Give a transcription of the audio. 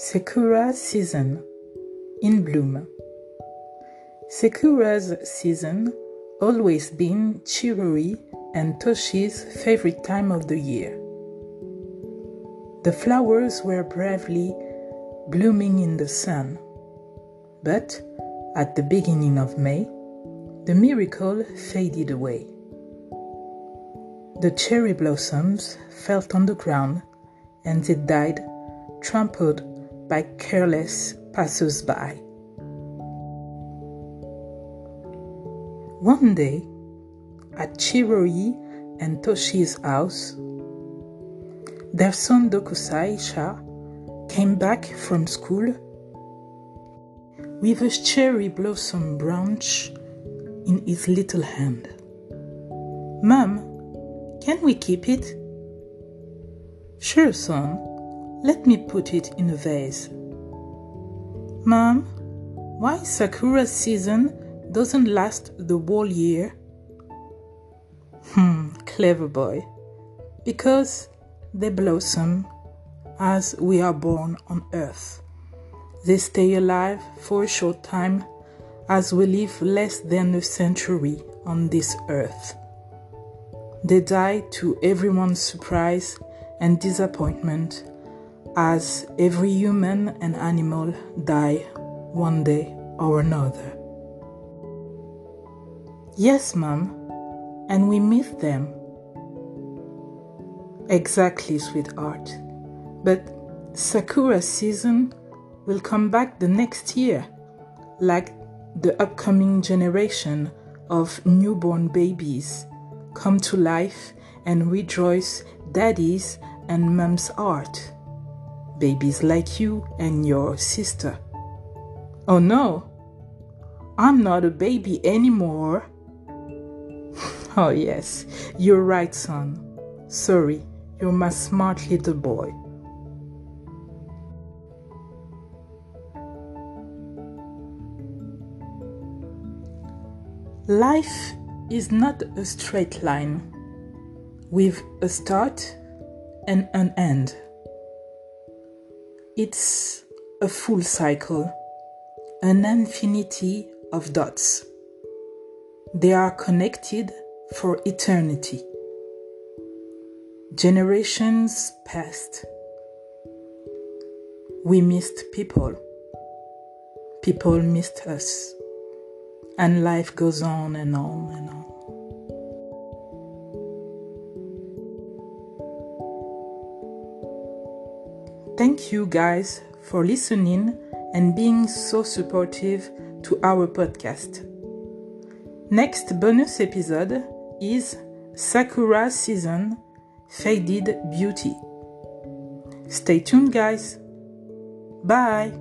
Sakura season in bloom. Sakura's season always been Chiroi and Toshi's favorite time of the year. The flowers were bravely blooming in the sun, but at the beginning of May, the miracle faded away. The cherry blossoms fell on the ground and they died trampled by careless passers-by. One day, at Chiroi and Toshi's house, their son Dokusai Sha came back from school with a cherry blossom branch in his little hand. Mom, can we keep it? Sure, son. Let me put it in a vase. Mom, why Sakura season doesn't last the whole year? Hmm, clever boy. Because they blossom as we are born on earth. They stay alive for a short time as we live less than a century on this earth. They die to everyone's surprise and disappointment as every human and animal die one day or another. Yes, Mom, and we miss them. Exactly, sweetheart. But Sakura season will come back the next year, like the upcoming generation of newborn babies come to life and rejoice daddy's and mom's heart babies like you and your sister. Oh no, I'm not a baby anymore. oh, yes, you're right, son. Sorry, you're my smart little boy. Life is not a straight line with a start and an end. It's a full cycle, an infinity of dots. They are connected for eternity. Generations passed. We missed people. People missed us. And life goes on and on and on. Thank you guys for listening and being so supportive to our podcast. Next bonus episode is Sakura Season Faded Beauty. Stay tuned, guys. Bye.